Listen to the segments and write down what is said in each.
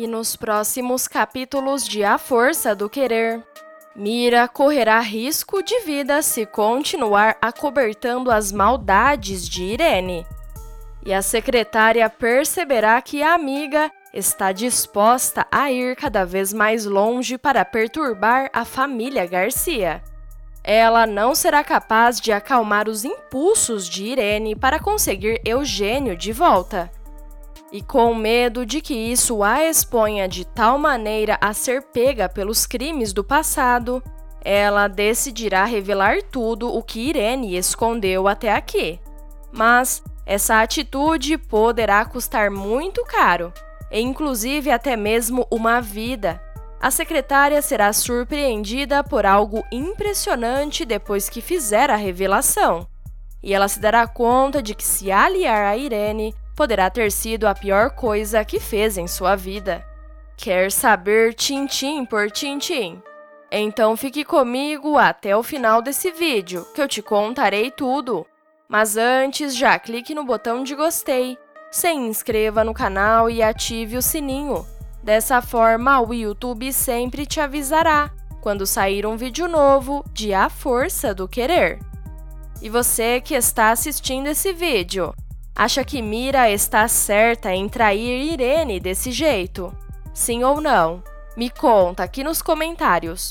E nos próximos capítulos de A Força do Querer, Mira correrá risco de vida se continuar acobertando as maldades de Irene. E a secretária perceberá que a amiga está disposta a ir cada vez mais longe para perturbar a família Garcia. Ela não será capaz de acalmar os impulsos de Irene para conseguir Eugênio de volta e com medo de que isso a exponha de tal maneira a ser pega pelos crimes do passado, ela decidirá revelar tudo o que Irene escondeu até aqui. Mas essa atitude poderá custar muito caro, e inclusive até mesmo uma vida. A secretária será surpreendida por algo impressionante depois que fizer a revelação. E ela se dará conta de que se aliar a Irene poderá ter sido a pior coisa que fez em sua vida. Quer saber tintim por tintim? Então fique comigo até o final desse vídeo, que eu te contarei tudo. Mas antes, já clique no botão de gostei, se inscreva no canal e ative o sininho. Dessa forma, o YouTube sempre te avisará quando sair um vídeo novo de A Força do Querer. E você que está assistindo esse vídeo, Acha que Mira está certa em trair Irene desse jeito? Sim ou não? Me conta aqui nos comentários.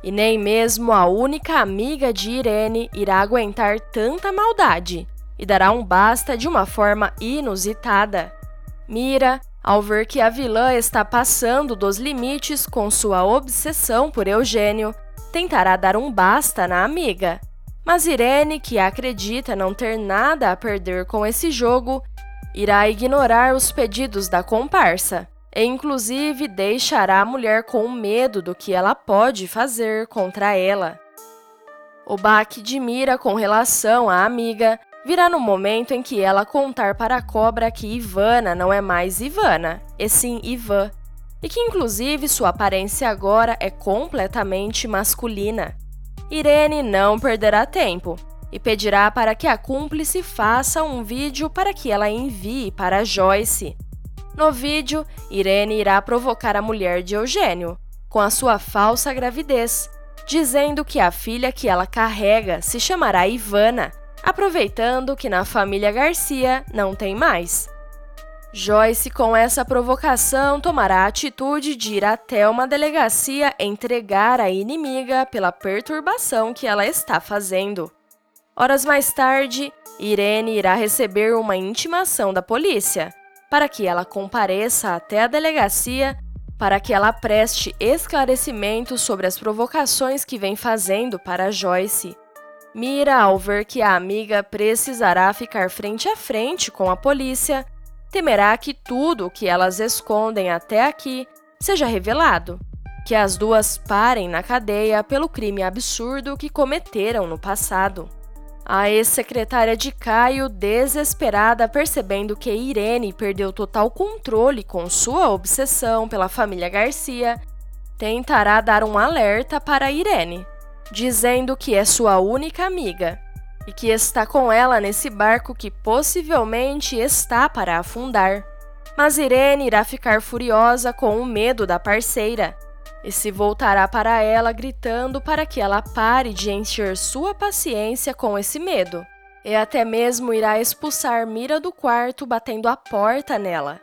E nem mesmo a única amiga de Irene irá aguentar tanta maldade e dará um basta de uma forma inusitada. Mira, ao ver que a vilã está passando dos limites com sua obsessão por Eugênio, tentará dar um basta na amiga. Mas Irene, que acredita não ter nada a perder com esse jogo, irá ignorar os pedidos da comparsa e, inclusive, deixará a mulher com medo do que ela pode fazer contra ela. O baque de Mira com relação à amiga virá no momento em que ela contar para a cobra que Ivana não é mais Ivana, e sim Ivan, e que inclusive sua aparência agora é completamente masculina. Irene não perderá tempo e pedirá para que a cúmplice faça um vídeo para que ela envie para Joyce. No vídeo, Irene irá provocar a mulher de Eugênio com a sua falsa gravidez, dizendo que a filha que ela carrega se chamará Ivana, aproveitando que na família Garcia não tem mais. Joyce, com essa provocação, tomará a atitude de ir até uma delegacia entregar a inimiga pela perturbação que ela está fazendo. Horas mais tarde, Irene irá receber uma intimação da polícia para que ela compareça até a delegacia para que ela preste esclarecimentos sobre as provocações que vem fazendo para Joyce. Mira, ao ver que a amiga precisará ficar frente a frente com a polícia, temerá que tudo o que elas escondem até aqui seja revelado, que as duas parem na cadeia pelo crime absurdo que cometeram no passado. A ex-secretária de Caio, desesperada percebendo que Irene perdeu total controle com sua obsessão pela família Garcia, tentará dar um alerta para Irene, dizendo que é sua única amiga e que está com ela nesse barco que possivelmente está para afundar. Mas Irene irá ficar furiosa com o medo da parceira e se voltará para ela gritando para que ela pare de encher sua paciência com esse medo. E até mesmo irá expulsar Mira do quarto batendo a porta nela.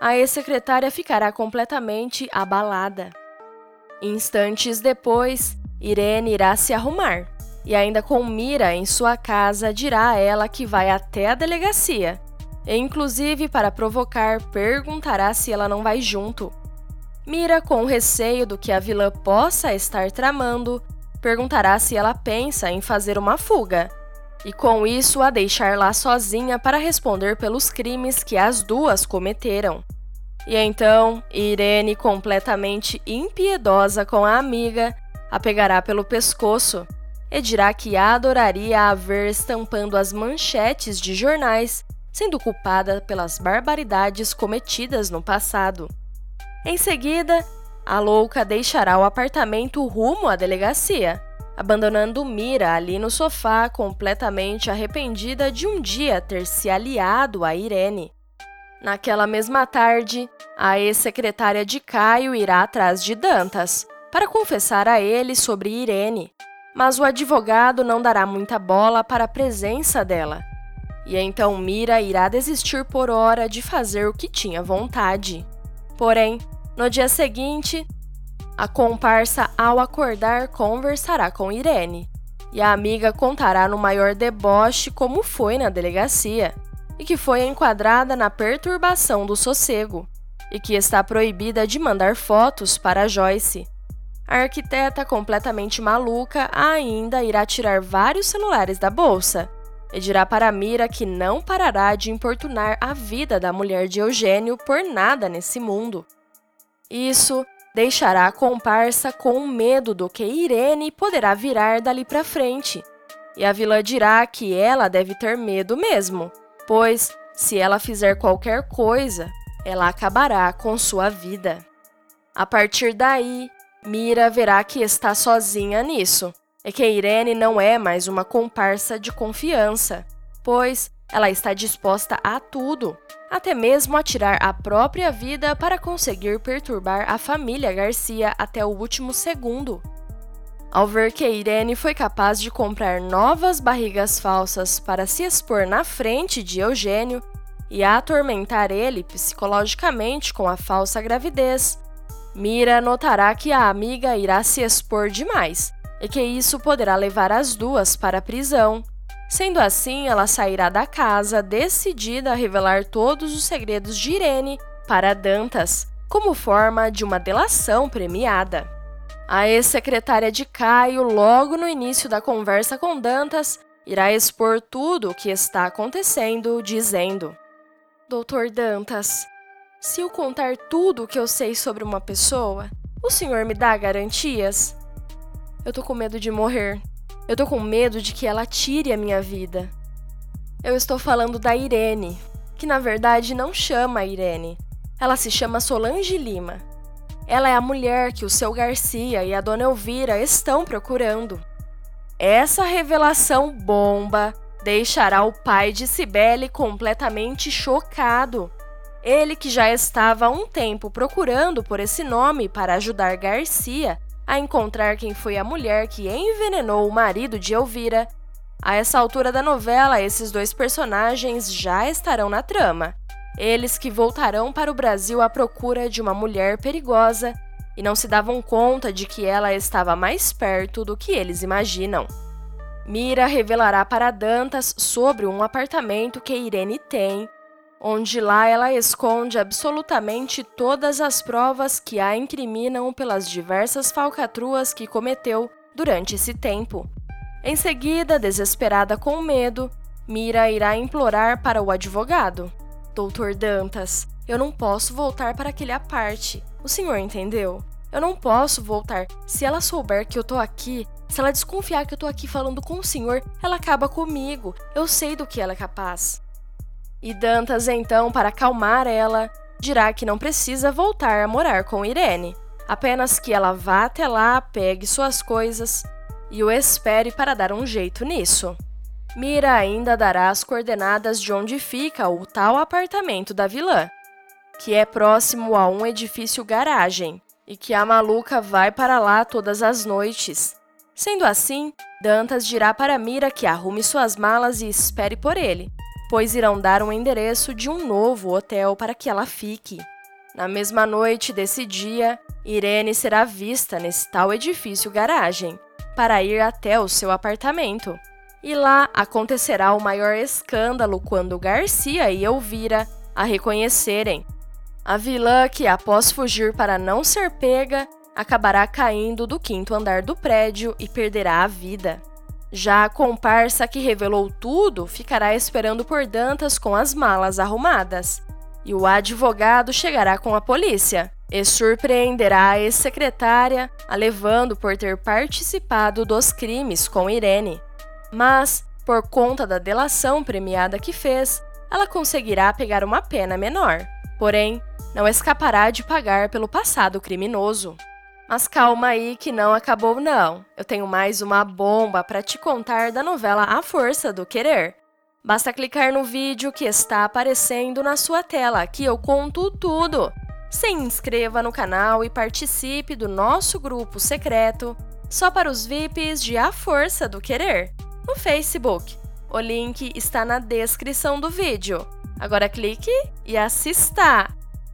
A ex-secretária ficará completamente abalada. Instantes depois, Irene irá se arrumar e ainda com mira em sua casa, dirá a ela que vai até a delegacia. E, inclusive, para provocar, perguntará se ela não vai junto. Mira, com receio do que a vilã possa estar tramando, perguntará se ela pensa em fazer uma fuga, e com isso a deixar lá sozinha para responder pelos crimes que as duas cometeram. E então, Irene, completamente impiedosa com a amiga, a pegará pelo pescoço e dirá que adoraria a ver estampando as manchetes de jornais, sendo culpada pelas barbaridades cometidas no passado. Em seguida, a louca deixará o apartamento rumo à delegacia, abandonando Mira ali no sofá, completamente arrependida de um dia ter se aliado a Irene. Naquela mesma tarde, a ex-secretária de Caio irá atrás de Dantas para confessar a ele sobre Irene, mas o advogado não dará muita bola para a presença dela. E então Mira irá desistir por hora de fazer o que tinha vontade. Porém, no dia seguinte, a comparsa, ao acordar, conversará com Irene, e a amiga contará no maior deboche como foi na delegacia, e que foi enquadrada na perturbação do sossego, e que está proibida de mandar fotos para Joyce. A arquiteta, completamente maluca, ainda irá tirar vários celulares da bolsa e dirá para Mira que não parará de importunar a vida da mulher de Eugênio por nada nesse mundo. Isso deixará a comparsa com medo do que Irene poderá virar dali para frente. E a vilã dirá que ela deve ter medo mesmo, pois, se ela fizer qualquer coisa, ela acabará com sua vida. A partir daí, Mira verá que está sozinha nisso, e que Irene não é mais uma comparsa de confiança, pois ela está disposta a tudo, até mesmo a tirar a própria vida para conseguir perturbar a família Garcia até o último segundo. Ao ver que Irene foi capaz de comprar novas barrigas falsas para se expor na frente de Eugênio e atormentar ele psicologicamente com a falsa gravidez, Mira notará que a amiga irá se expor demais e que isso poderá levar as duas para a prisão Sendo assim, ela sairá da casa decidida a revelar todos os segredos de Irene para Dantas, como forma de uma delação premiada. A ex-secretária de Caio, logo no início da conversa com Dantas, irá expor tudo o que está acontecendo, dizendo: Doutor Dantas, se eu contar tudo o que eu sei sobre uma pessoa, o senhor me dá garantias? Eu tô com medo de morrer. Eu tô com medo de que ela tire a minha vida. Eu estou falando da Irene, que na verdade não chama Irene. Ela se chama Solange Lima. Ela é a mulher que o seu Garcia e a dona Elvira estão procurando. Essa revelação bomba deixará o pai de Cibele completamente chocado. Ele que já estava há um tempo procurando por esse nome para ajudar Garcia a encontrar quem foi a mulher que envenenou o marido de Elvira. A essa altura da novela, esses dois personagens já estarão na trama. Eles que voltarão para o Brasil à procura de uma mulher perigosa e não se davam conta de que ela estava mais perto do que eles imaginam. Mira revelará para Dantas sobre um apartamento que Irene tem onde lá ela esconde absolutamente todas as provas que a incriminam pelas diversas falcatruas que cometeu durante esse tempo. Em seguida, desesperada com medo, Mira irá implorar para o advogado: Doutor Dantas, eu não posso voltar para aquele aparte. O senhor entendeu? Eu não posso voltar. Se ela souber que eu tô aqui, se ela desconfiar que eu tô aqui falando com o senhor, ela acaba comigo. Eu sei do que ela é capaz. E Dantas, então, para acalmar ela, dirá que não precisa voltar a morar com Irene, apenas que ela vá até lá, pegue suas coisas e o espere para dar um jeito nisso. Mira ainda dará as coordenadas de onde fica o tal apartamento da vilã, que é próximo a um edifício garagem, e que a maluca vai para lá todas as noites. Sendo assim, Dantas dirá para Mira que arrume suas malas e espere por ele, pois irão dar um endereço de um novo hotel para que ela fique. Na mesma noite desse dia, Irene será vista nesse tal edifício garagem para ir até o seu apartamento. E lá acontecerá o maior escândalo quando Garcia e Elvira a reconhecerem. A vilã, que após fugir para não ser pega, acabará caindo do quinto andar do prédio e perderá a vida. Já a comparsa que revelou tudo ficará esperando por Dantas com as malas arrumadas. E o advogado chegará com a polícia e surpreenderá a ex-secretária, a levando por ter participado dos crimes com Irene. Mas, por conta da delação premiada que fez, ela conseguirá pegar uma pena menor. Porém, não escapará de pagar pelo passado criminoso. Mas calma aí que não acabou não. Eu tenho mais uma bomba para te contar da novela A Força do Querer. Basta clicar no vídeo que está aparecendo na sua tela, que eu conto tudo. Se inscreva no canal e participe do nosso grupo secreto só para os VIPs de A Força do Querer, no Facebook. O link está na descrição do vídeo. Agora clique e assista!